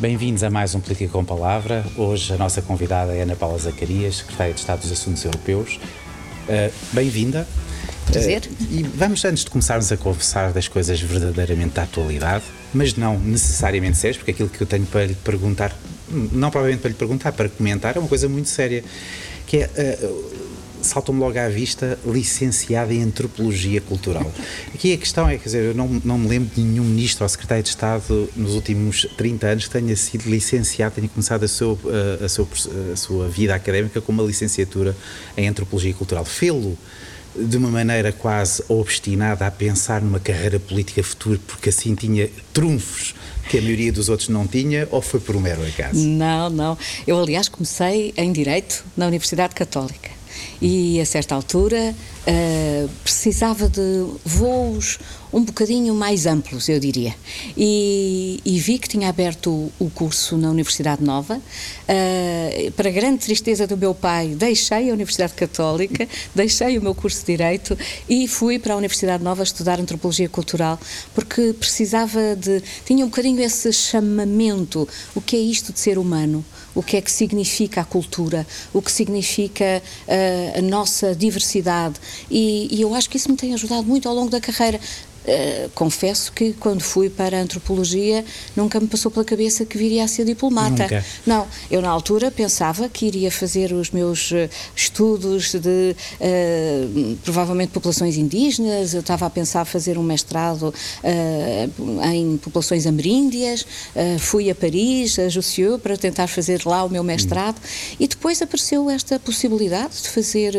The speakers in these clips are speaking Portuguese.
Bem-vindos a mais um Política com Palavra. Hoje a nossa convidada é Ana Paula Zacarias, Secretária de Estado dos Assuntos Europeus. Uh, Bem-vinda. Prazer. Uh, e vamos, antes de começarmos a conversar das coisas verdadeiramente da atualidade, mas não necessariamente sérias, porque aquilo que eu tenho para lhe perguntar, não provavelmente para lhe perguntar, para comentar, é uma coisa muito séria, que é... Uh, saltam-me logo à vista licenciada em Antropologia Cultural. Aqui a questão é, quer dizer, eu não, não me lembro de nenhum ministro ou secretário de Estado nos últimos 30 anos que tenha sido licenciado, tenha começado a sua, a, a a sua vida académica com uma licenciatura em Antropologia Cultural. Fê-lo de uma maneira quase obstinada a pensar numa carreira política futura porque assim tinha trunfos que a maioria dos outros não tinha ou foi por um mero acaso? Não, não. Eu, aliás, comecei em Direito na Universidade Católica e a certa altura uh, precisava de voos um bocadinho mais amplos, eu diria. E, e vi que tinha aberto o, curso na Universidade Nova. Uh, para grande tristeza do meu pai, deixei a Universidade Católica, deixei o meu curso de Direito e fui para a Universidade Nova estudar Antropologia Cultural, porque precisava de. tinha um bocadinho esse chamamento: o que é isto de ser humano? O que é que significa a cultura? O que significa uh, a nossa diversidade? E, e eu acho que isso me tem ajudado muito ao longo da carreira. Uh, confesso que quando fui para a antropologia nunca me passou pela cabeça que viria a ser diplomata. Nunca. Não, eu na altura pensava que iria fazer os meus uh, estudos de uh, provavelmente populações indígenas, eu estava a pensar fazer um mestrado em populações ameríndias, fui a Paris, a Jussieu, para tentar fazer lá o meu mestrado hum. e depois apareceu esta possibilidade de fazer,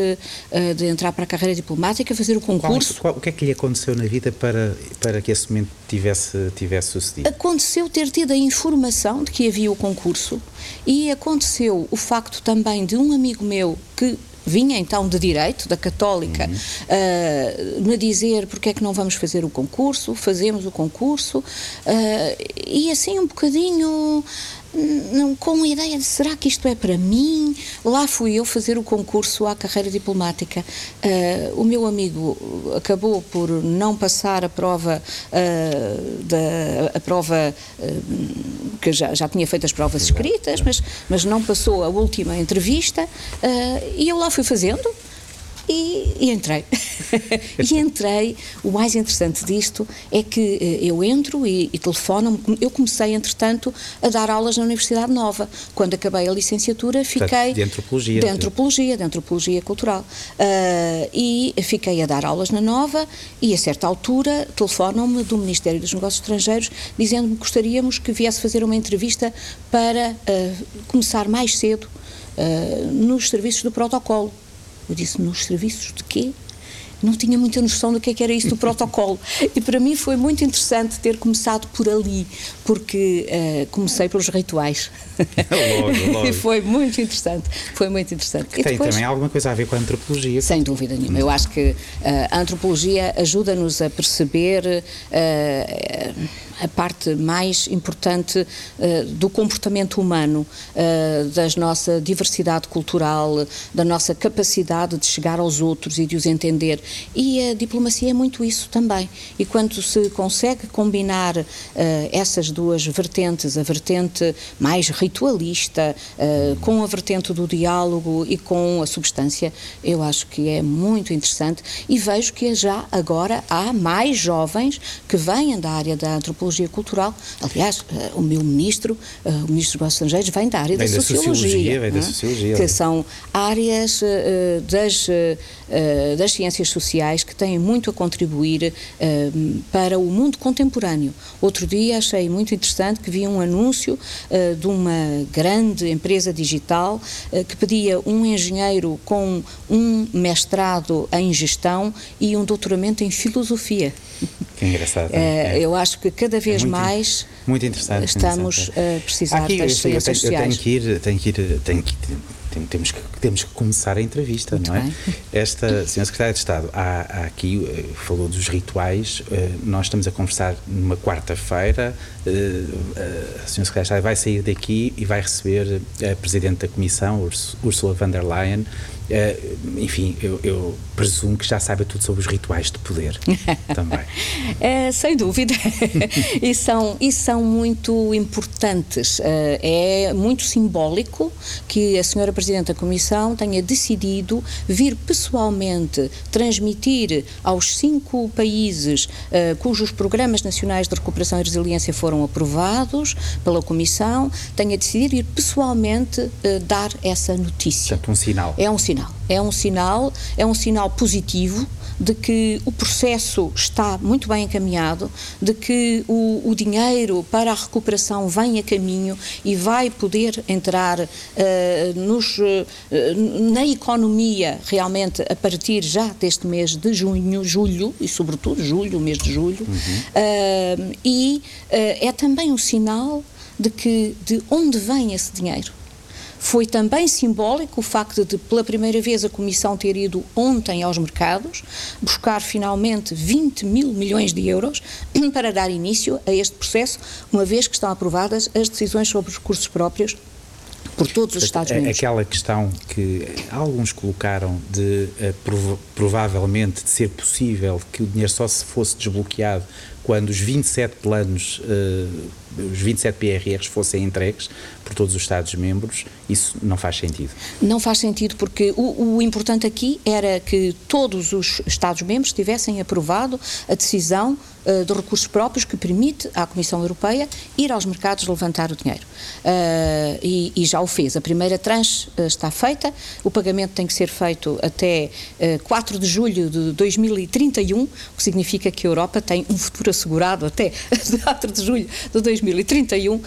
de entrar para a carreira diplomática, fazer o concurso. Qual, qual, o que é que lhe aconteceu na vida para para, para que esse momento tivesse, tivesse sucedido? Aconteceu ter tido a informação de que havia o concurso e aconteceu o facto também de um amigo meu que vinha então de direito, da católica, uhum. uh, me dizer porque é que não vamos fazer o concurso, fazemos o concurso, uh, e assim um bocadinho não, com a ideia de será que isto é para mim? Lá fui eu fazer o concurso à carreira diplomática. Uh, o meu amigo acabou por não passar a prova, uh, da, a prova uh, que já, já tinha feito as provas escritas, mas, mas não passou a última entrevista e eu lá fui fazendo. E, e entrei. e entrei. O mais interessante disto é que eh, eu entro e, e telefonam Eu comecei, entretanto, a dar aulas na Universidade Nova. Quando acabei a licenciatura, fiquei. De antropologia. De antropologia, de antropologia cultural. Uh, e fiquei a dar aulas na Nova e, a certa altura, telefonam-me do Ministério dos Negócios Estrangeiros dizendo-me que gostaríamos que viesse fazer uma entrevista para uh, começar mais cedo uh, nos serviços do protocolo. Eu disse, nos serviços de quê? Não tinha muita noção do que, é que era isso do protocolo. E para mim foi muito interessante ter começado por ali, porque uh, comecei pelos rituais. logo, logo. E foi muito interessante. Foi muito interessante. Que tem depois, também alguma coisa a ver com a antropologia. Sem dúvida nenhuma. Eu acho que uh, a antropologia ajuda-nos a perceber. Uh, a parte mais importante do comportamento humano, da nossa diversidade cultural, da nossa capacidade de chegar aos outros e de os entender. E a diplomacia é muito isso também. E quando se consegue combinar uh, essas duas vertentes, a vertente mais ritualista, com a vertente do diálogo e com a substância, eu acho que é muito interessante e vejo que já agora há mais jovens que vêm da área da antropologia cultural. Aliás, uh, o meu ministro, uh, o ministro dos Estrangeiros, vem da área da, da sociologia. sociologia da é? sociologia. Que são áreas uh, das, das ciências sociais que têm muito a contribuir para o mundo contemporâneo. Outro dia achei muito interessante que vi um anúncio de uma grande empresa digital que pedia um engenheiro com um mestrado em gestão e um doutoramento em filosofia. Que engraçado. É, eu acho que cada é vez é muito, mais muito estamos interessante. a precisar Aqui, das ciências eu tenho, sociais. Eu tenho que ir, tenho que ir, tenho que ir, temos que, temos que começar a entrevista, Muito não é? Bem. Esta senhora Secretária de Estado, há, há aqui, eh, falou dos rituais, eh, nós estamos a conversar numa quarta-feira, eh, a senhora Secretária de Estado vai sair daqui e vai receber a Presidente da Comissão, Ursula von der Leyen, Uh, enfim, eu, eu, presumo que já saiba tudo sobre os rituais de poder também. É, sem dúvida. e, são, e são muito importantes. Uh, é muito simbólico que a senhora Presidente da Comissão tenha decidido vir pessoalmente transmitir aos cinco países uh, cujos programas nacionais de recuperação e resiliência foram aprovados pela Comissão, tenha decidido ir pessoalmente dar essa notícia. Portanto, um sinal. É um sinal sinal. É um sinal, é um sinal positivo de que o processo está muito bem encaminhado, de que o, o dinheiro para a recuperação vem a caminho e vai poder entrar uh, nos, uh, na economia realmente a partir já deste mês de junho, julho e sobretudo julho, mês de julho, uhum. uh, e é também um sinal de que de onde vem esse dinheiro foi também simbólico o facto de, pela primeira vez, a Comissão ter ido ontem aos mercados buscar finalmente 20 mil milhões de euros para dar início a este processo, uma vez que estão aprovadas as decisões sobre os recursos próprios por todos os Estados-membros. Aquela questão que alguns colocaram de uh, provavelmente de ser possível que o dinheiro só se fosse desbloqueado quando os 27 planos, uh, os 27 PRRs fossem entregues por todos os Estados-membros, isso não faz sentido. Não faz sentido porque o, o importante aqui era que todos os Estados-membros tivessem aprovado a decisão uh, de recursos próprios que permite à Comissão Europeia ir aos mercados levantar o dinheiro. Uh, e, e, já o fez. A primeira tranche uh, está feita, o pagamento tem que ser feito até 4 de julho de 2031, o que significa que a Europa tem um futuro assegurado até 4 de julho de 2031.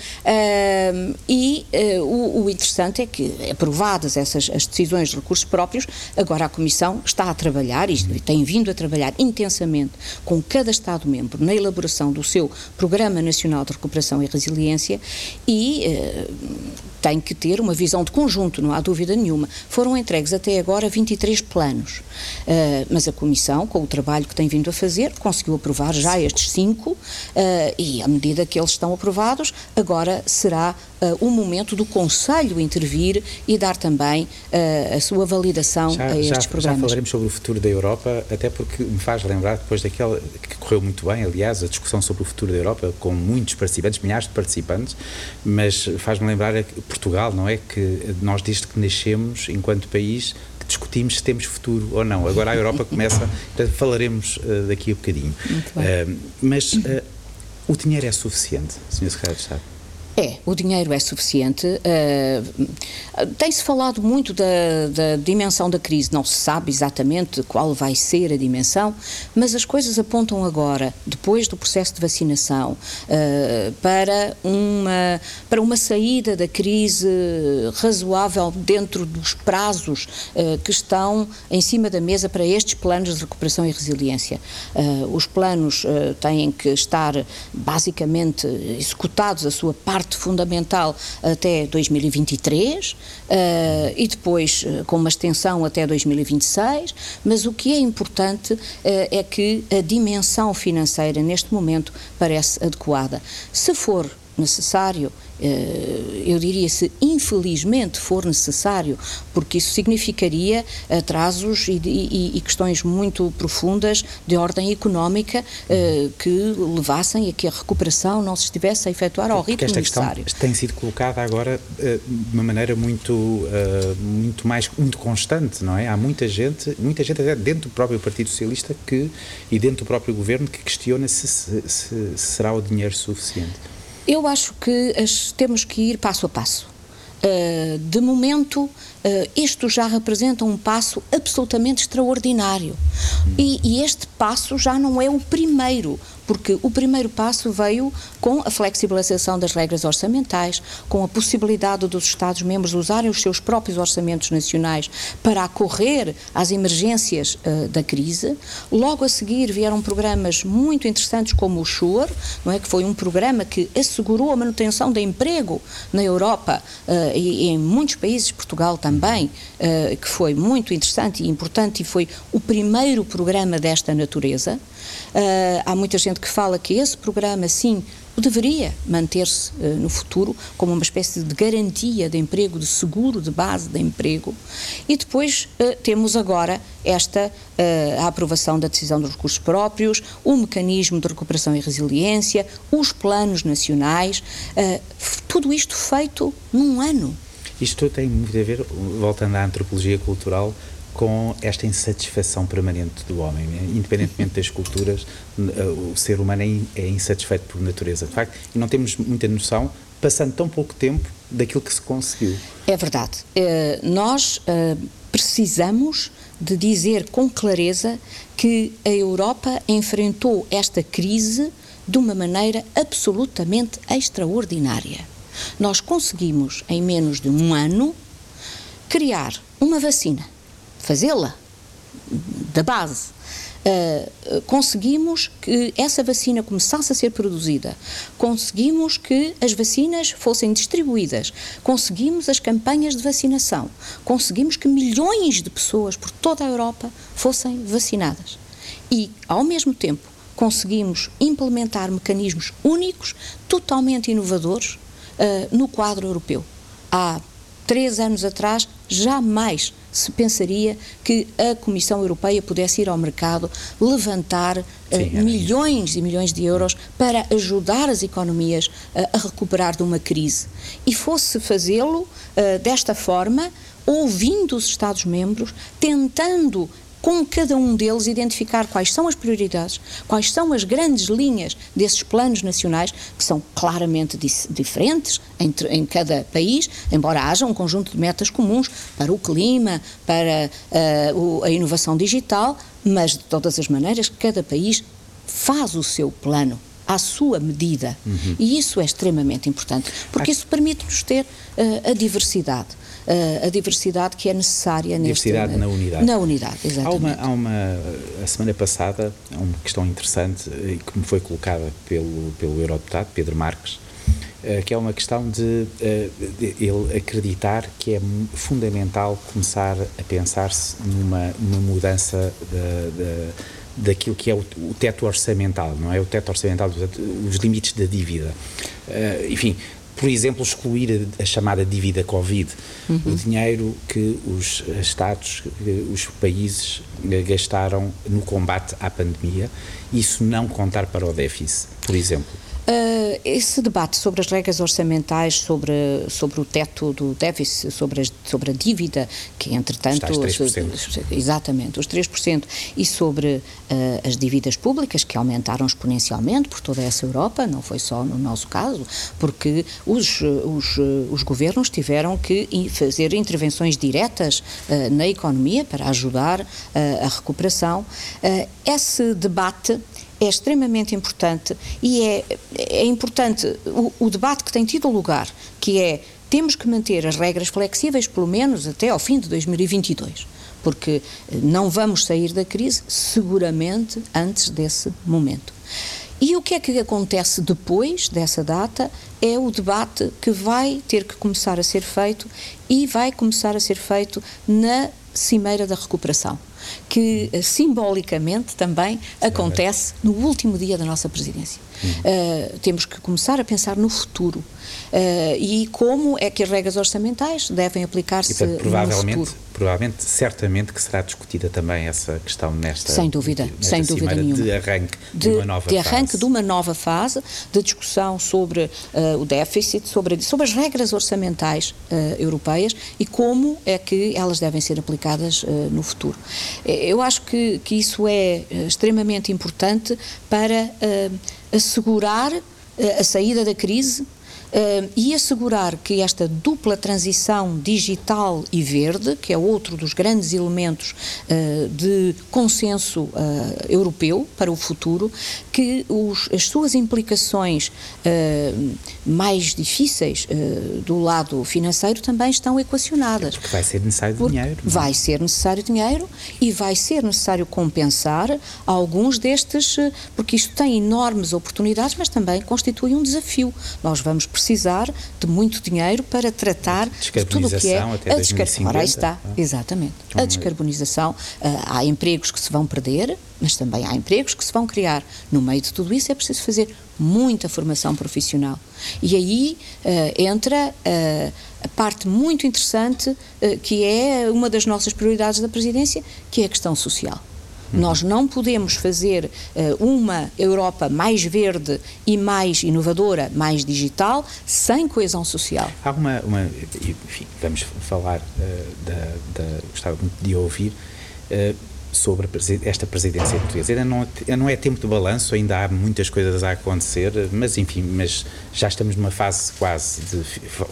e o, o, interessante é que, aprovadas essas as decisões de recursos próprios, agora a Comissão está a trabalhar e tem vindo a trabalhar intensamente com cada Estado-membro na elaboração do seu Programa Nacional de Recuperação e Resiliência e eh, tem que ter uma visão de conjunto, não há dúvida nenhuma. Foram entregues até agora 23 planos, uh, mas a Comissão, com o trabalho que tem vindo a fazer, conseguiu aprovar já estes cinco uh, e, à medida que eles estão aprovados, agora será uh, o momento do Conselho intervir e dar também a sua validação já, a estes já, programas. Já falaremos sobre o futuro da Europa, até porque me faz lembrar, depois daquela que correu muito bem, aliás, a discussão sobre o futuro da Europa, com muitos participantes, milhares de participantes, mas faz-me lembrar Portugal, não é? Que nós, desde que nascemos, enquanto país, que discutimos se temos futuro ou não. Agora a Europa começa, falaremos uh, daqui a bocadinho. Uh, mas uh, o dinheiro é suficiente, Sr. Secretário de Estado? É, o dinheiro é suficiente. Uh, Tem-se falado muito da, da, dimensão da crise, não se sabe exatamente qual vai ser a dimensão, mas as coisas apontam agora, depois do processo de vacinação, uh, para, uma, para uma saída da crise razoável dentro dos prazos uh, que estão em cima da mesa para estes planos de recuperação e resiliência. os planos têm que estar basicamente executados a sua parte parte fundamental até 2023 uh, eh, e depois uh, com uma extensão até 2026, mas o que é importante uh, é que a dimensão financeira neste momento parece adequada. Se for necessário eh, eu diria se infelizmente for necessário, porque isso significaria atrasos e, e, e questões muito profundas de ordem económica eh, que levassem a que a recuperação não se estivesse a efetuar ao ritmo esta necessário. Questão tem sido colocada agora eh, de uma maneira muito, muito mais muito constante, não é? Há muita gente, muita gente até dentro do próprio Partido Socialista que e dentro do próprio governo que questiona se, se, se será o dinheiro suficiente. Eu acho que as, temos que ir passo a passo. Uh, de momento, uh, isto já representa um passo absolutamente extraordinário. E, e, este passo já não é o primeiro porque o primeiro passo veio com a flexibilização das regras orçamentais, com a possibilidade dos Estados-membros usarem os seus próprios orçamentos nacionais para acorrer às emergências uh, da crise. Logo a seguir vieram programas muito interessantes como o SURE, não é que foi um programa que assegurou a manutenção de emprego na Europa uh, e, e, em muitos países, Portugal também, uh, que foi muito interessante e importante e foi o primeiro programa desta natureza. há muita gente sendo que fala que esse programa, sim, deveria manter-se uh, no futuro como uma espécie de garantia de emprego, de seguro de base de emprego. E depois uh, temos agora esta uh, a aprovação da decisão dos recursos próprios, o mecanismo de recuperação e resiliência, os planos nacionais, tudo isto feito num ano. Isto tem muito a ver, voltando à antropologia cultural, com esta insatisfação permanente do homem. Né? Independentemente das culturas, o ser humano é, é insatisfeito por natureza, de facto, e não temos muita noção, passando tão pouco tempo, daquilo que se conseguiu. É verdade. Uh, nós uh, precisamos de dizer com clareza que a Europa enfrentou esta crise de uma maneira absolutamente extraordinária. Nós conseguimos, em menos de um ano, criar uma vacina fazê-la da base. Uh, conseguimos que essa vacina começasse a ser produzida, conseguimos que as vacinas fossem distribuídas, conseguimos as campanhas de vacinação, conseguimos que milhões de pessoas por toda a Europa fossem vacinadas. E, ao mesmo tempo, conseguimos implementar mecanismos únicos, totalmente inovadores, uh, no quadro europeu. Há três anos atrás, jamais se pensaria que a Comissão Europeia pudesse ir ao mercado levantar uh, milhões e milhões de euros para ajudar as economias uh, a recuperar de uma crise. E fosse fazê-lo uh, desta forma, ouvindo os Estados-membros, tentando com cada um deles identificar quais são as prioridades, quais são as grandes linhas desses planos nacionais, que são claramente diferentes entre, em cada país, embora haja um conjunto de metas comuns para o clima, para uh, o, a inovação digital, mas de todas as maneiras, cada país faz o seu plano à sua medida. Uhum. E isso é extremamente importante, porque isso permite-nos ter uh, a diversidade a diversidade que é necessária diversidade neste, na unidade. Na unidade, exatamente. Há uma, há uma, a semana passada, uma questão interessante eh, que me foi colocada pelo, pelo eurodeputado Pedro Marques, uh, que é uma questão de, de, ele acreditar que é fundamental começar a pensar-se numa, numa mudança de, de, daquilo que é o, o, teto orçamental, não é? O teto orçamental, os limites da dívida. Enfim, por exemplo, excluir a, a chamada dívida Covid, uhum. o dinheiro que os Estados, os países gastaram no combate à pandemia, isso não contar para o déficit, por exemplo. Uh, esse debate sobre as regras orçamentais, sobre, sobre o teto do déficit, sobre, as, sobre a dívida, que entretanto. Está 3%. Exatamente, os 3%, e sobre uh, as dívidas públicas, que aumentaram exponencialmente por toda essa Europa, não foi só no nosso caso, porque os, os, os governos tiveram que fazer intervenções diretas uh, na economia para ajudar a recuperação. esse debate é extremamente importante e é, é importante o, o debate que tem tido lugar, que é temos que manter as regras flexíveis pelo menos até ao fim de 2022 porque não vamos sair da crise seguramente antes desse momento. E o que é que acontece depois dessa data é o debate que vai ter que começar a ser feito e vai começar a ser feito na cimeira da recuperação que uh, simbolicamente também acontece no último dia da nossa presidência. Uhum. Uh, temos que começar a pensar no futuro uh, e como é que as regras orçamentais devem aplicar-se no futuro provavelmente, certamente que será discutida também essa questão nesta sem dúvida, nesta sem dúvida nenhuma de arranque de, de uma nova de arranque fase. de uma nova fase de discussão sobre uh, o déficit, sobre sobre as regras orçamentais uh, europeias e como é que elas devem ser aplicadas uh, no futuro. Eu acho que que isso é extremamente importante para assegurar a saída da crise e assegurar que esta dupla transição digital e verde, que é outro dos grandes elementos uh, de consenso uh, europeu para o futuro, que os, as suas implicações mais difíceis do lado financeiro também estão equacionadas. Porque vai ser necessário Porque dinheiro. Não? É? Vai ser necessário dinheiro e vai ser necessário compensar alguns destes, porque isto tem enormes oportunidades, mas também constitui um desafio. Nós vamos precisar precisar de muito dinheiro para tratar de tudo o que é a descarbonização. Ora, aí está, ah. exatamente. A descarbonização, uh, há empregos que se vão perder, mas também há empregos que se vão criar. No meio de tudo isso é preciso fazer muita formação profissional. E aí uh, entra uh, a parte muito interessante, uh, que é uma das nossas prioridades da presidência, que é a questão social. Uhum. Nós não podemos fazer uh, uma Europa mais verde e mais inovadora, mais digital, sem coesão social. Há uma. uma enfim, vamos falar uh, da, da. Gostava muito de ouvir. Uh, sobre esta presidência portuguesa. Ainda não, não é tempo de balanço, ainda há muitas coisas a acontecer, mas enfim, mas já estamos numa fase quase de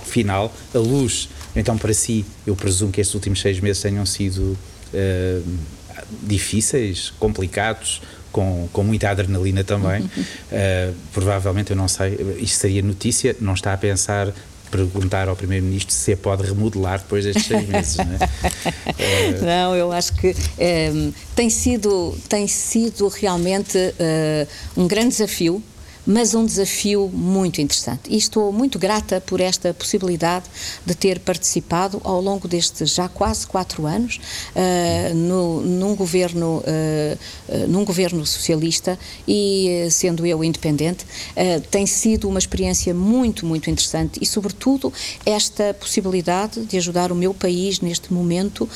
final. A luz, então para si, eu presumo que estes últimos seis meses tenham sido uh, difíceis, complicados, com, com muita adrenalina também. Uh, provavelmente, eu não sei, isto seria notícia, não está a pensar perguntar ao Primeiro-Ministro se pode remodelar depois destes seis meses, não é? Não, eu acho que um, tem, sido, tem sido realmente uh, um grande desafio mas um desafio muito interessante. E estou muito grata por esta possibilidade de ter participado ao longo destes já quase quatro anos uh, no, num, governo, uh, num governo socialista e sendo eu independente, uh, tem sido uma experiência muito, muito interessante e, sobretudo, esta possibilidade de ajudar o meu país neste momento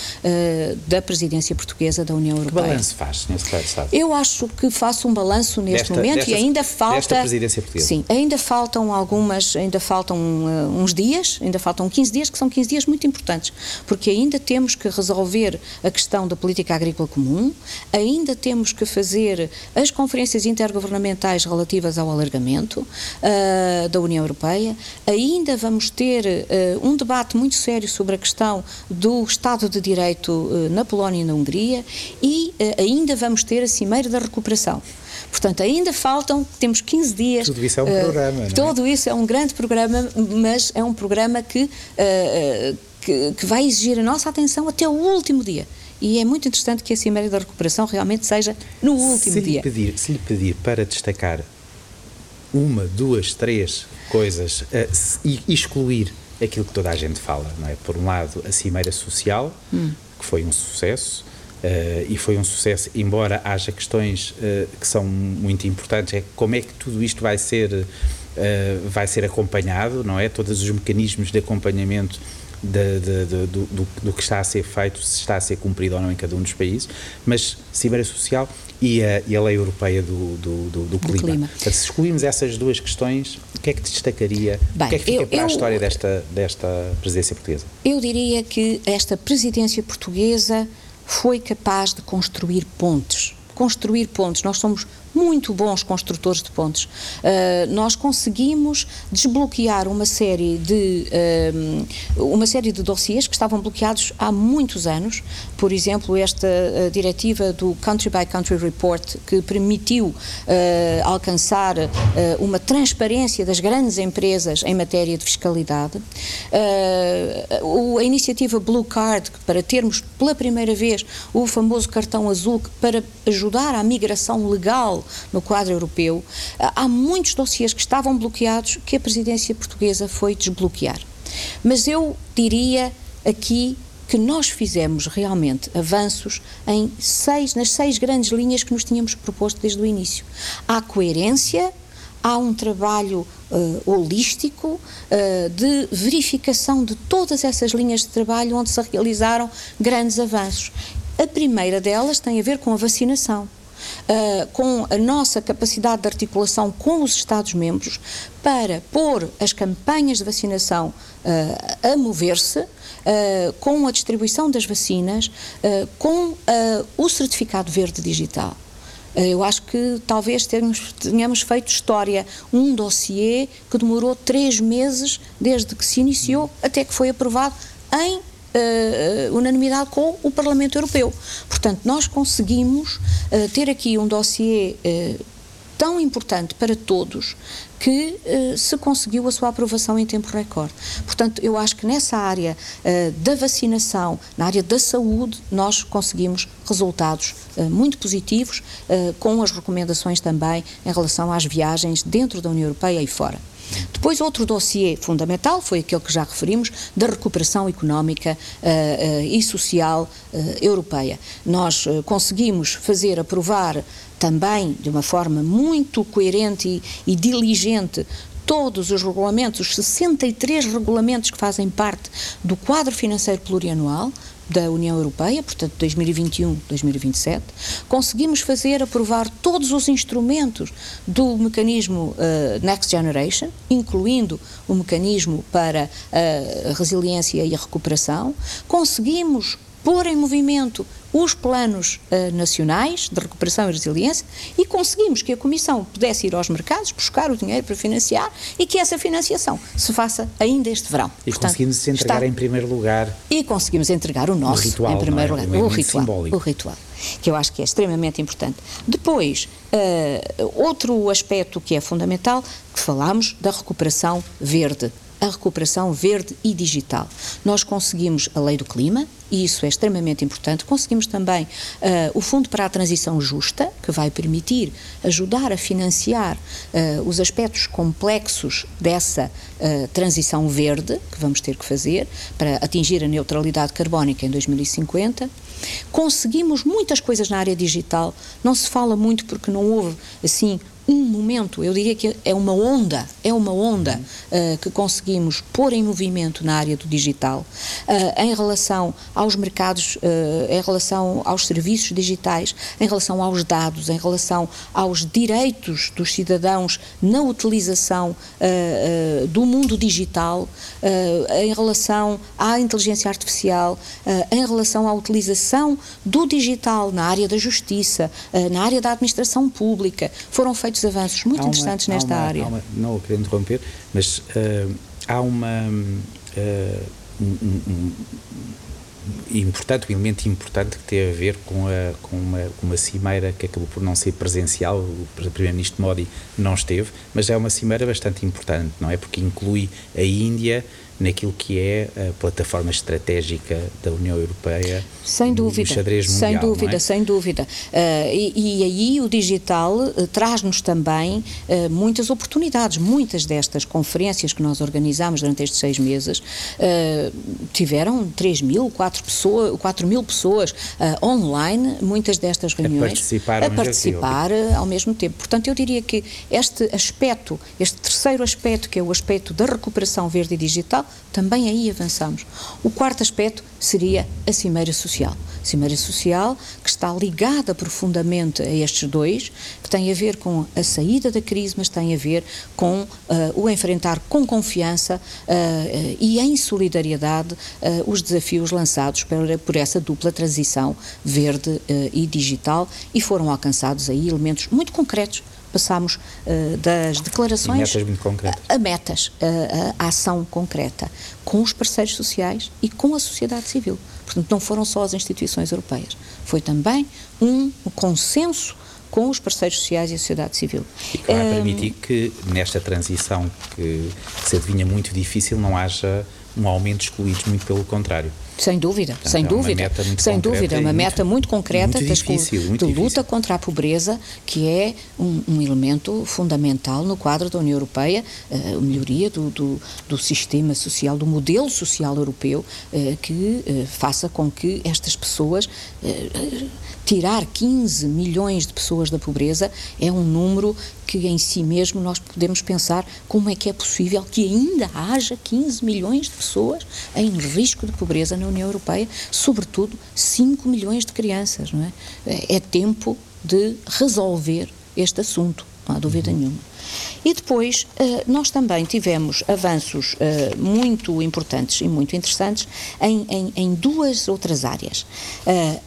da presidência portuguesa da União Europeia. Que balanço faz nesse caso? Eu acho que faço um balanço neste desta, momento desta, e ainda falta da presidência portuguesa. Sim, ainda faltam algumas, ainda faltam uh, uns dias, ainda faltam 15 dias, que são 15 dias muito importantes, porque ainda temos que resolver a questão da política agrícola comum, ainda temos que fazer as conferências intergovernamentais relativas ao alargamento uh, da União Europeia, ainda vamos ter uh, um debate muito sério sobre a questão do Estado de Direito na Polónia e na Hungria e ainda vamos ter a Cimeira da Recuperação. Portanto, ainda faltam, temos 15 dias. Tudo isso é um uh, programa, não é? Tudo isso é um grande programa, mas é um programa que, uh, que, que vai exigir a nossa atenção até o último dia. E é muito interessante que a Cimeira da Recuperação realmente seja no último se dia. Pedir, se lhe pedir para destacar uma, duas, três coisas e excluir aquilo que toda a gente fala, não é? Por um lado, a Cimeira Social, hum. que foi um sucesso, Uh, e foi um sucesso, embora haja questões uh, que são muito importantes, é como é que tudo isto vai ser, uh, vai ser acompanhado, não é? Todos os mecanismos de acompanhamento de, de, de, do, do, do, que está a ser feito, se está a ser cumprido ou não em cada um dos países, mas Cimeira Social e a, e a Lei Europeia do, do, clima. clima. Portanto, se excluirmos essas duas questões, o que é que te destacaria? Bem, o que é que fica eu, para eu, a história desta, desta presidência portuguesa? Eu diria que esta presidência portuguesa foi capaz de construir pontes. Construir pontes. Nós somos muito bons construtores de pontes. Uh, nós conseguimos desbloquear uma série de uh, uma série de dossiês que estavam bloqueados há muitos anos. Por exemplo, esta uh, diretiva do Country by Country Report que permitiu alcançar uma transparência das grandes empresas em matéria de fiscalidade. a iniciativa Blue Card para termos pela primeira vez o famoso cartão azul para ajudar à migração legal no quadro europeu, há muitos dossiês que estavam bloqueados que a presidência portuguesa foi desbloquear. Mas eu diria aqui que nós fizemos realmente avanços em seis, nas seis grandes linhas que nos tínhamos proposto desde o início. Há coerência, há um trabalho uh, holístico uh, de verificação de todas essas linhas de trabalho onde se realizaram grandes avanços. A primeira delas tem a ver com a vacinação uh, com a nossa capacidade de articulação com os Estados-membros para pôr as campanhas de vacinação uh, a mover-se, uh, com a distribuição das vacinas, com o certificado verde digital. Eu acho que talvez tenhamos, tenhamos, feito história. Um dossiê que demorou três meses desde que se iniciou até que foi aprovado em uh, unanimidade com o Parlamento Europeu. Portanto, nós conseguimos uh, ter aqui um dossiê uh, tão importante para todos que uh, se conseguiu a sua aprovação em tempo recorde. Portanto, eu acho que nessa área uh, da vacinação, na área da saúde, nós conseguimos resultados uh, muito positivos, com as recomendações também em relação às viagens dentro da União Europeia e fora. Depois, outro dossiê fundamental foi aquele que já referimos, da recuperação económica uh, uh, e social uh, europeia. Nós conseguimos fazer aprovar também, de uma forma muito coerente e, e diligente, todos os regulamentos, os 63 regulamentos que fazem parte do quadro financeiro plurianual, da União Europeia, portanto 2021-2027, conseguimos fazer aprovar todos os instrumentos do mecanismo uh, Next Generation, incluindo o mecanismo para a resiliência e a recuperação, conseguimos pôr em movimento os planos uh, nacionais de recuperação e resiliência e conseguimos que a Comissão pudesse ir aos mercados buscar o dinheiro para financiar e que essa financiação se faça ainda este verão. E Portanto, conseguimos entregar está... em primeiro lugar. E conseguimos entregar o nosso o ritual, em primeiro é? lugar. O, ritual, simbólico. o ritual. Que eu acho que é extremamente importante. Depois, uh, outro aspecto que é fundamental, que falamos da recuperação verde a recuperação verde e digital. Nós conseguimos a lei do clima, e isso é extremamente importante. Conseguimos também uh, o Fundo para a Transição Justa, que vai permitir ajudar a financiar uh, os aspectos complexos dessa uh, transição verde que vamos ter que fazer para atingir a neutralidade carbónica em 2050. Conseguimos muitas coisas na área digital, não se fala muito porque não houve assim um momento, eu diria que é uma onda, é uma onda uh, que conseguimos pôr em movimento na área do digital, uh, em relação aos mercados, uh, em relação aos serviços digitais, em relação aos dados, em relação aos direitos dos cidadãos na utilização do mundo digital, em relação à inteligência artificial, em relação à utilização do digital na área da justiça, na área da administração pública. Foram feitos muitos avanços muito uma, interessantes nesta uma, área. Uma, não quero interromper, mas uh, há uma. Uh, um, um, importante, um elemento importante que tem a ver com, a, com, uma, com uma cimeira que acabou por não ser presencial, o Primeiro-Ministro Modi não esteve, mas é uma cimeira bastante importante, não é? Porque inclui a Índia, naquilo que é a plataforma estratégica da União Europeia sem dúvida, xadrez mundial, sem dúvida, é? sem dúvida. Uh, e, e, aí o digital uh, traz-nos também uh, muitas oportunidades. Muitas destas conferências que nós organizamos durante estes seis meses tiveram 3 mil, 4, pessoa, 4 mil pessoas online, muitas destas reuniões a participar, a participar ao mesmo tempo. Portanto, eu diria que este aspecto, este terceiro aspecto, que é o aspecto da recuperação verde e digital, também aí avançamos. O quarto aspecto seria a Cimeira Social. Cimeira Social que está ligada profundamente a estes dois, que tem a ver com a saída da crise, mas tem a ver com uh, o enfrentar com confiança uh, e em solidariedade uh, os desafios lançados por, por, essa dupla transição verde e digital e foram alcançados aí elementos muito concretos passámos uh, das declarações metas muito concretas. A, a metas, a, a, ação concreta, com os parceiros sociais e com a sociedade civil. Portanto, não foram só as instituições europeias, foi também um, um consenso com os parceiros sociais e a sociedade civil. E que vai permitir que nesta transição que se adivinha muito difícil não haja um aumento de excluídos, muito pelo contrário. Sem dúvida, Portanto, sem é dúvida. sem dúvida, é uma meta muito concreta muito difícil, de luta difícil. contra a pobreza, que é um, um, elemento fundamental no quadro da União Europeia, uh, a melhoria do, do, do, sistema social, do modelo social europeu, uh, que uh, faça com que estas pessoas tirar 15 milhões de pessoas da pobreza é um número que em si mesmo nós podemos pensar como é que é possível que ainda haja 15 milhões de pessoas em risco de pobreza na União Europeia, sobretudo 5 milhões de crianças, não é? É tempo de resolver este assunto, não há dúvida uhum. nenhuma. E depois, eh, nós também tivemos avanços eh, muito importantes e muito interessantes em, em, em duas outras áreas. Eh,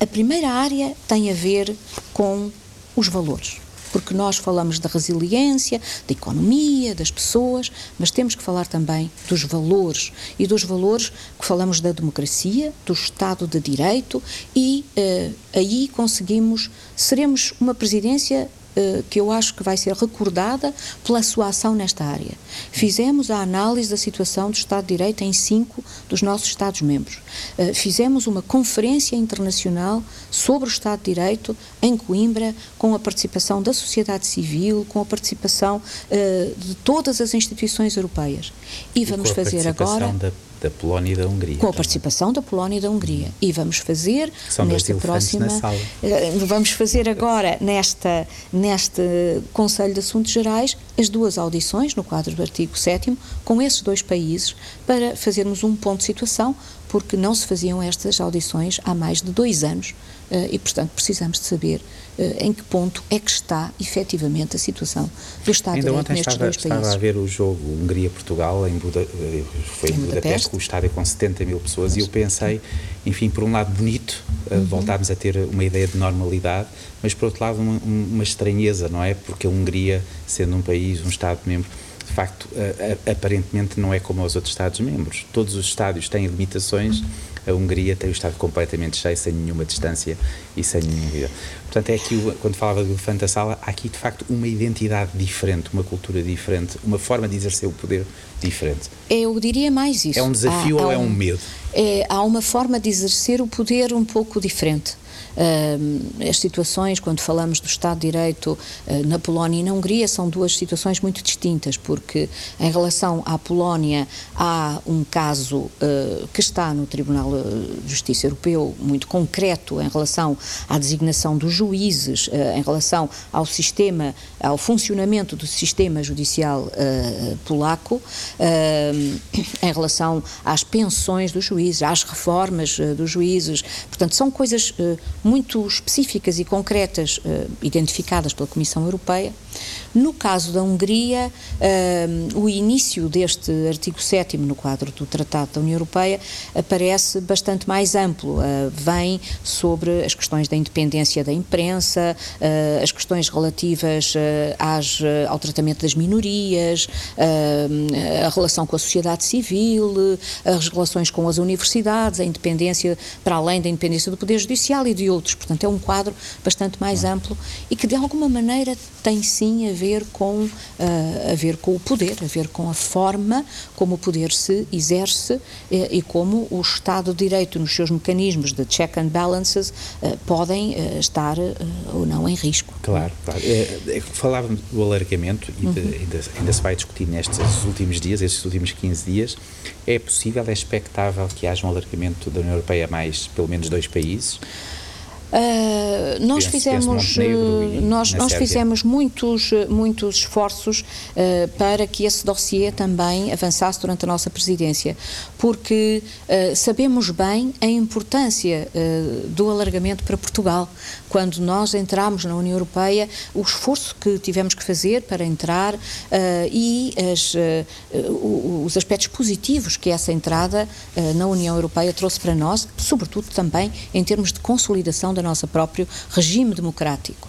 a primeira área tem a ver com os valores porque nós falamos da resiliência, da economia, das pessoas, mas temos que falar também dos valores. E dos valores que falamos da democracia, do Estado de Direito e uh, aí conseguimos, seremos uma presidência que eu acho que vai ser recordada pela sua ação nesta área. Fizemos a análise da situação do Estado de Direito em cinco dos nossos Estados-membros. Uh, fizemos uma conferência internacional sobre o Estado de Direito em Coimbra, com a participação da sociedade civil, com a participação uh, de todas as instituições europeias. E, e vamos fazer agora. Da da Polónia e da Hungria. Com a participação da Polónia e da Hungria. E vamos fazer São nesta próxima. Eh, vamos fazer agora, nesta, neste Conselho de Assuntos Gerais, as duas audições, no quadro do artigo 7, com esses dois países, para fazermos um ponto de situação, porque não se faziam estas audições há mais de dois anos eh, e, portanto, precisamos de saber em que ponto é que está efetivamente a situação do Estado Ainda nestes estava, dois países. Estava a ver o jogo Hungria-Portugal, em Buda, eh, foi em, em Budapeste, com o estádio com 70 mil pessoas, mas, e eu pensei, enfim, por um lado bonito, uhum. voltarmos a ter uma ideia de normalidade, mas por outro lado uma, uma estranheza, não é? Porque a Hungria, sendo um país, um Estado-membro, de facto, aparentemente não é como os outros Estados-membros. Todos os estádios têm limitações, a Hungria tem o Estado completamente cheio, sem nenhuma distância e sem nenhuma vida. Portanto, é aqui, quando falava do elefante da sala, há aqui de facto uma identidade diferente, uma cultura diferente, uma forma de exercer o poder diferente. Eu diria mais isso. É um desafio há, ou há é um medo? É, há uma forma de exercer o poder um pouco diferente as situações, quando falamos do Estado de Direito ah, na Polónia e na Hungria, são duas situações muito distintas, porque em relação à Polónia há um caso ah, que está no Tribunal de Justiça Europeu, muito concreto, em relação à designação dos juízes, ah, em relação ao sistema, ao funcionamento do sistema judicial polaco, em relação às pensões dos juízes, às reformas dos juízes. Portanto, são coisas muito específicas e concretas uh, identificadas pela Comissão Europeia. No caso da Hungria, uh, o início deste artigo 7 no quadro do Tratado da União Europeia aparece bastante mais amplo. Uh, vem sobre as questões da independência da imprensa, as questões relativas às, ao tratamento das minorias, a relação com a sociedade civil, as relações com as universidades, a independência, para além da independência do Poder Judicial e de outros. Portanto, é um quadro bastante mais amplo e que, de alguma maneira, tem sim a ver com, uh, a ver com o poder, a ver com a forma como o poder se exerce uh, e como o Estado de Direito, nos seus mecanismos de check and balances, uh, podem estar ou não em risco. Claro, claro. É, falávamos do alargamento e de, uhum. ainda, ainda, se vai discutir nestes últimos dias, estes últimos 15 dias. É possível, é expectável que haja um alargamento da União Europeia a mais, pelo menos, dois países? Uh, nós fizemos uh, nós, nós fizemos muitos muitos esforços uh, para que esse dossiê também avançasse durante a nossa presidência porque sabemos bem a importância do alargamento para Portugal. Quando nós entramos na União Europeia o esforço que tivemos que fazer para entrar e as, os aspectos positivos que essa entrada na União Europeia trouxe para nós sobretudo também em termos de consolidação da do nosso próprio regime democrático.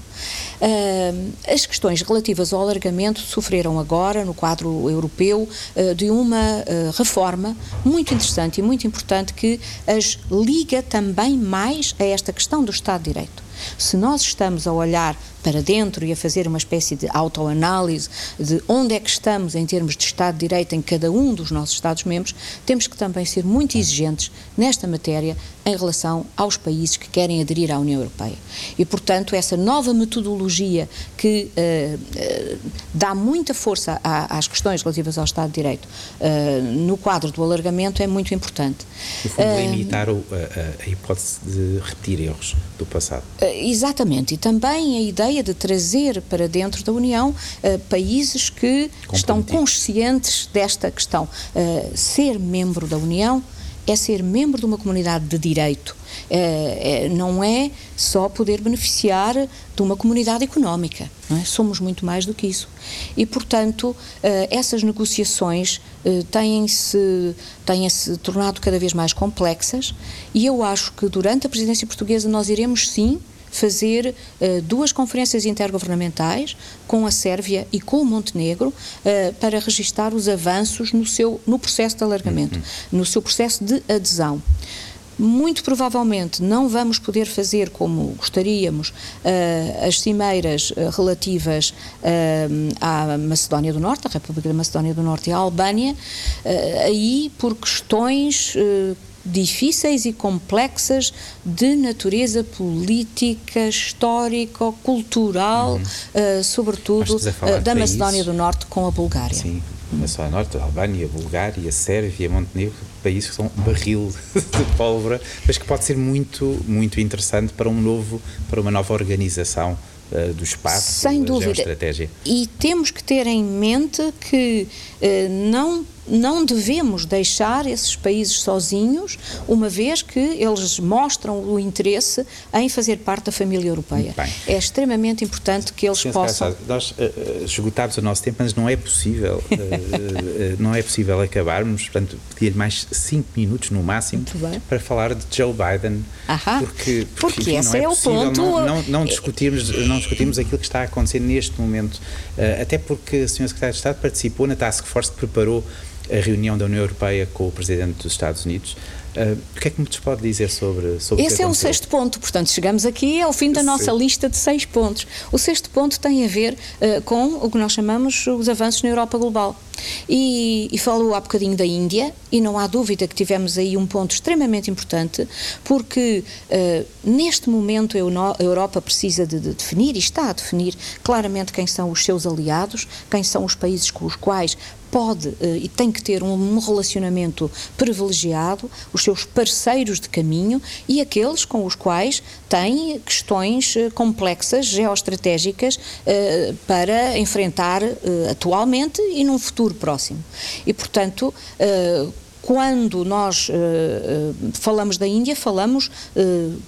As questões relativas ao alargamento sofreram agora, no quadro europeu, uh, de uma uh, reforma muito interessante e muito importante que as liga também mais a esta questão do Estado de Direito. Se nós estamos a olhar para dentro e a fazer uma espécie de autoanálise de onde é que estamos em termos de Estado de Direito em cada um dos nossos Estados-membros, temos que também ser muito exigentes nesta matéria em relação aos países que querem aderir à União Europeia. E, portanto, essa nova metodologia que uh, uh, dá muita força à, às questões relativas ao Estado de Direito uh, no quadro do alargamento é muito importante. No fundo, limitar a, a, hipótese de repetir erros do passado. exatamente. E também a ideia de trazer para dentro da União países que estão conscientes desta questão. Ser membro da União é ser membro de uma comunidade de direito. É, é, não é só poder beneficiar de uma comunidade económica. É? Somos muito mais do que isso. E, portanto, uh, essas negociações uh, têm-se têm -se tornado cada vez mais complexas e eu acho que durante a presidência portuguesa nós iremos sim fazer uh, duas conferências intergovernamentais com a Sérvia e com o Montenegro uh, para registar os avanços no, seu, no processo de alargamento, uhum. no seu processo de adesão. muito provavelmente não vamos poder fazer como gostaríamos uh, as cimeiras uh, relativas uh, à Macedónia do Norte, à República da Macedónia do Norte e à Albânia, aí por questões difíceis e complexas de natureza política, histórica, cultural, uhum. sobretudo da Macedónia do Norte com a Bulgária. Sim não é só a Norte, a Albânia, a Bulgária, a Sérvia, Montenegro, países que são um barril de pólvora, mas que pode ser muito, muito interessante para um novo, para uma nova organização uh, do espaço, Sem da dúvida. geoestratégia. E temos que ter em mente que uh, não não devemos deixar esses países sozinhos, uma vez que eles mostram o interesse em fazer parte da família europeia. Bem. É extremamente importante que eles possam. Nós uh, esgotámos o nosso tempo, mas não é possível, uh, uh, não é possível acabarmos. Portanto, pedir mais cinco minutos no máximo para falar de Joe Biden, porque, porque, porque esse é, é, o ponto. Não, não, não, discutirmos, não discutirmos aquilo que está a acontecer neste momento, até porque a Sra. Secretária de Estado participou na task force que preparou a reunião da União Europeia com o Presidente dos Estados Unidos. Uh, o que é que nos pode dizer sobre, sobre Esse é o sexto ponto, portanto, chegamos aqui ao fim da nossa Sim. lista de seis pontos. O sexto ponto tem a ver uh, com o que nós chamamos os avanços na Europa global. E, e falou há bocadinho da Índia, e não há dúvida que tivemos aí um ponto extremamente importante, porque uh, neste momento a Europa precisa de, de definir, e está a definir claramente quem são os seus aliados, quem são os países com os quais pode uh, e tem que ter um, relacionamento privilegiado, os seus parceiros de caminho e aqueles com os quais tem questões uh, complexas, geoestratégicas, para enfrentar atualmente e num futuro próximo. E, portanto, quando nós uh, uh, falamos da Índia, falamos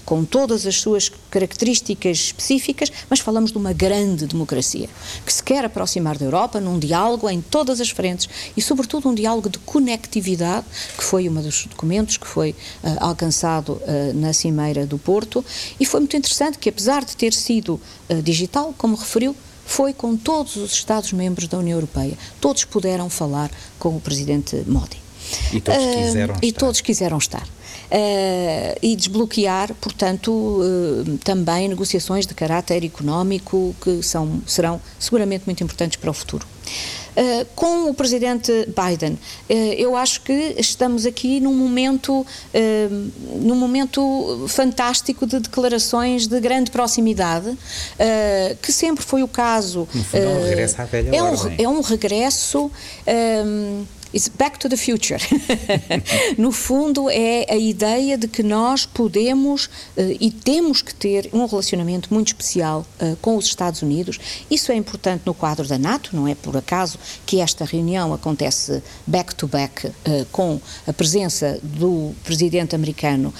com todas as suas características específicas, mas falamos de uma grande democracia que se quer aproximar da Europa num diálogo em todas as frentes e, sobretudo, um diálogo de conectividade, que foi um dos documentos que foi alcançado na Cimeira do Porto. E foi muito interessante que, apesar de ter sido digital, como referiu, foi com todos os Estados-membros da União Europeia. Todos puderam falar com o Presidente Modi. E todos quiseram estar. E todos quiseram estar. Uh, e desbloquear, portanto, uh, também negociações de caráter económico que são, serão seguramente muito importantes para o futuro. Uh, com o presidente Biden, uh, eu acho que estamos aqui num momento, uh, num momento fantástico de declarações de grande proximidade, que sempre foi o caso. No fundo, é um regresso à velha é um, é um regresso. It's back to the future. no fundo, é a ideia de que nós podemos uh, e temos que ter um relacionamento muito especial uh, com os Estados Unidos. Isso é importante no quadro da NATO, não é por acaso que esta reunião acontece back-to-back -back, uh, com a presença do presidente americano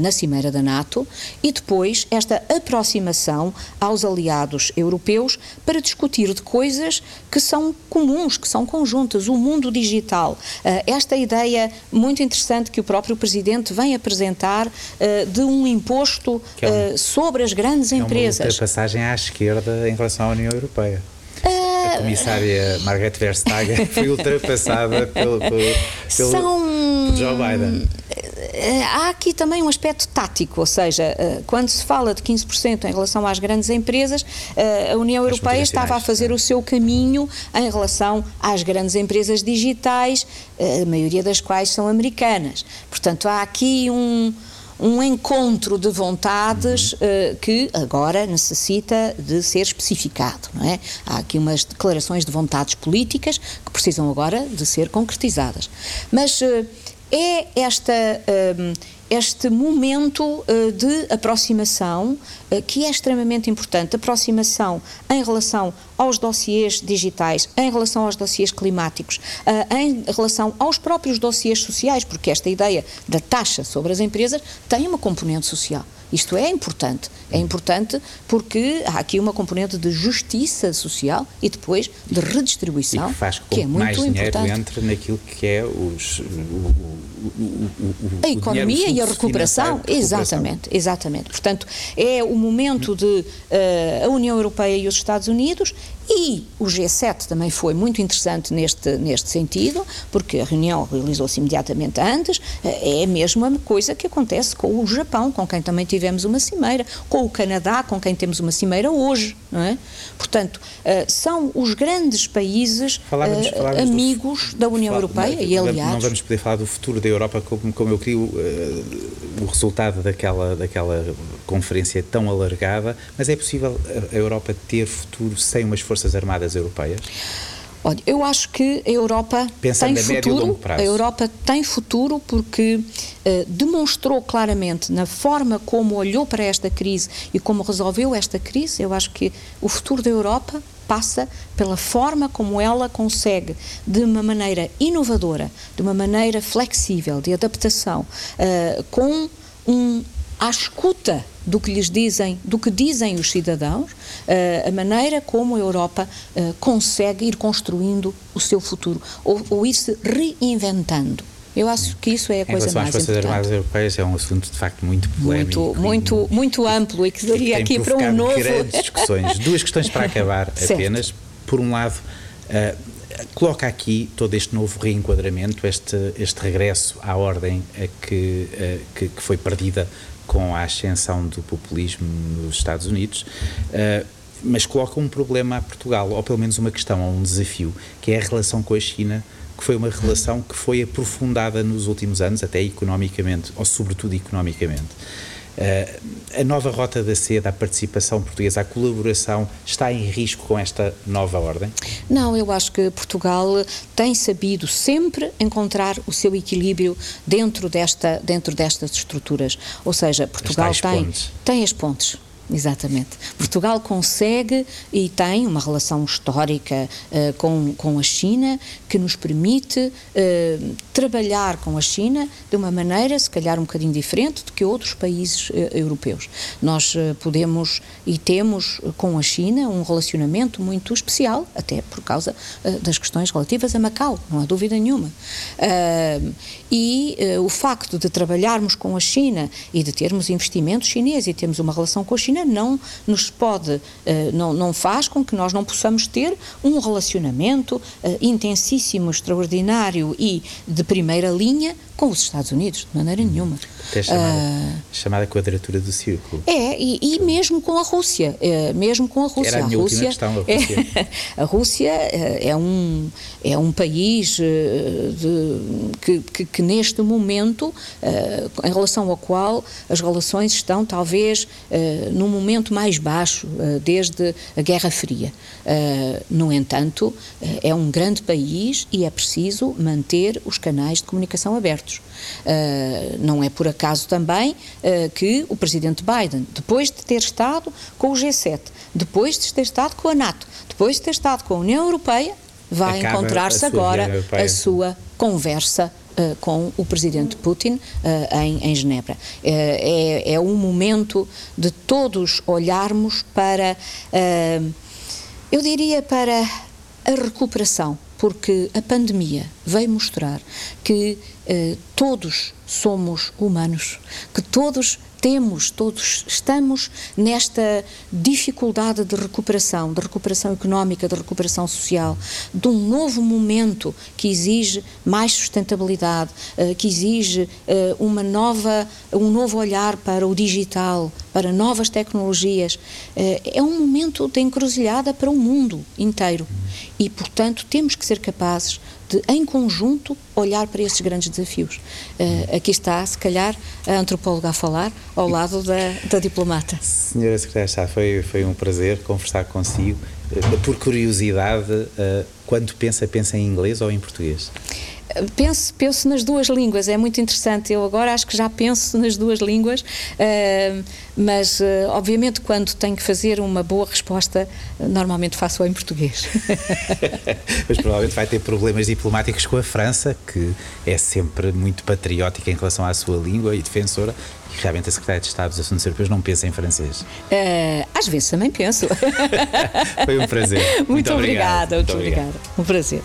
na Cimeira da NATO e depois esta aproximação aos aliados europeus para discutir de coisas que são comuns, que são conjuntas. O mundo digital digital. Eh, esta ideia muito interessante que o próprio Presidente vem apresentar eh, de um imposto é um, eh, sobre as grandes é empresas. É uma passagem à esquerda em relação à União Europeia. A comissária Margaret Verstappen foi ultrapassada pelo, pelo, pelo, São... Joe Biden. Eh, há aqui também um aspecto tático, ou seja, eh, quando se fala de 15% em relação às grandes empresas, eh, a União Europeia estava a fazer o seu caminho em relação às grandes empresas digitais, a maioria das quais são americanas. Portanto, há aqui um um encontro de vontades uh, que agora necessita de ser especificado, não é? Há aqui umas declarações de vontades políticas que precisam agora de ser concretizadas. Mas uh, é esta, um, este momento uh, de aproximação uh, que é extremamente importante aproximação em relação aos dossiês digitais, em relação aos dossiês climáticos, uh, em relação aos próprios dossiês sociais, porque esta ideia da taxa sobre as empresas tem uma componente social. Isto é importante. É importante porque há aqui uma componente de justiça social e depois de redistribuição, e que, faz com que é muito mais importante. dinheiro entre naquilo que é os, o, a economia e a recuperação. Exatamente, exatamente. Portanto, é o momento de uh, a União Europeia e os Estados Unidos E o G7 também foi muito interessante neste, neste sentido, porque a reunião realizou-se imediatamente antes, é a mesma coisa que acontece com o Japão, com quem também tivemos uma cimeira, com o Canadá, com quem temos uma cimeira hoje, é? Portanto, eh, são os grandes países falávamos, eh, falávamos amigos do, da União Europeia não, e aliados. Não vamos poder falar do futuro da Europa como, como eu queria uh, o resultado daquela, daquela conferência tão alargada, mas é possível a Europa ter futuro sem umas forças Armadas Europeias? Olha, eu acho que a Europa Pensando tem futuro. A Europa tem futuro porque uh, demonstrou claramente na forma como olhou para esta crise e como resolveu esta crise. Eu acho que o futuro da Europa passa pela forma como ela consegue, de uma maneira inovadora, de uma maneira flexível, de adaptação, uh, com um à escuta do que lhes dizem, do que dizem os cidadãos, uh, a maneira como a Europa uh, consegue ir construindo o seu futuro ou, ou ir se reinventando. Eu acho que isso é a coisa mais importante. Em relação às Forças Armadas Europeias é um assunto de facto muito polémico. Muito, muito, muito amplo e que daria aqui para um novo... grandes discussões. Duas questões para acabar apenas. Por um lado, uh, coloca aqui todo este novo reenquadramento, este, este regresso à ordem que, que, que foi perdida com a ascensão do populismo nos Estados Unidos, uh, mas coloca um problema a Portugal, ou pelo menos uma questão, ou um desafio, que é a relação com a China, que foi uma relação que foi aprofundada nos últimos anos, até economicamente, ou sobretudo economicamente. Uh, a nova rota da seda, a participação portuguesa, a colaboração está em risco com esta nova ordem? Não, eu acho que Portugal tem sabido sempre encontrar o seu equilíbrio dentro, desta, dentro destas estruturas. Ou seja, Portugal tem, tem as pontes Exatamente. Portugal consegue e tem uma relação histórica uh, com, com a China que nos permite uh, trabalhar com a China de uma maneira, se calhar, um bocadinho diferente do que outros países uh, europeus. Nós podemos e temos com a China um relacionamento muito especial, até por causa das questões relativas a Macau, não há dúvida nenhuma. e o facto de trabalharmos com a China e de termos investimentos chineses e termos uma relação com a China não nos pode, eh, não, não faz com que nós não possamos ter um relacionamento eh, intensíssimo, extraordinário e de primeira linha com os Estados Unidos, de maneira nenhuma. Até chamada, uh, chamada quadratura do círculo. É, e, e mesmo com a Rússia, é, mesmo com a Rússia. Era a minha a Rússia, questão, a Rússia. É, a Rússia é, é um, é um país de, que, que, que, neste momento, uh, em relação ao qual as relações estão talvez uh, num momento mais baixo desde a Guerra Fria. no entanto, é um grande país e é preciso manter os canais de comunicação abertos. Não é por acaso também que o presidente Biden, depois de ter estado com o G7, depois de ter estado com a NATO, depois de ter estado com a União Europeia, vai encontrar-se agora a sua conversa Uh, com o presidente Putin uh, em, em, Genebra. Uh, é, é, um momento de todos olharmos para, eu diria, para a recuperação porque a pandemia veio mostrar que eh, todos somos humanos, que todos temos, todos estamos nesta dificuldade de recuperação, de recuperação económica, de recuperação social, de um novo momento que exige mais sustentabilidade, eh, que exige eh, uma nova, um novo olhar para o digital, para novas tecnologias. Eh, é um momento de encruzilhada para o mundo inteiro e, portanto, temos que ser capazes de, em conjunto, olhar para estes grandes desafios. Uh, aqui está, se calhar, a antropóloga a falar, ao lado da, da diplomata. Senhora Secretária, foi, foi um prazer conversar consigo. Uh, por curiosidade, uh, quando pensa, pensa em inglês ou em português? Penso, penso nas duas línguas, é muito interessante. Eu agora acho que já penso nas duas línguas, uh, mas uh, obviamente quando tenho que fazer uma boa resposta, normalmente faço em português. mas provavelmente vai ter problemas diplomáticos com a França, que é sempre muito patriótica em relação à sua língua e defensora. E realmente a Secretária de Estado dos Assuntos Europeus não pensa em francês. Uh, às vezes também penso. Foi um prazer. Muito, muito obrigada, muito obrigada. Um prazer.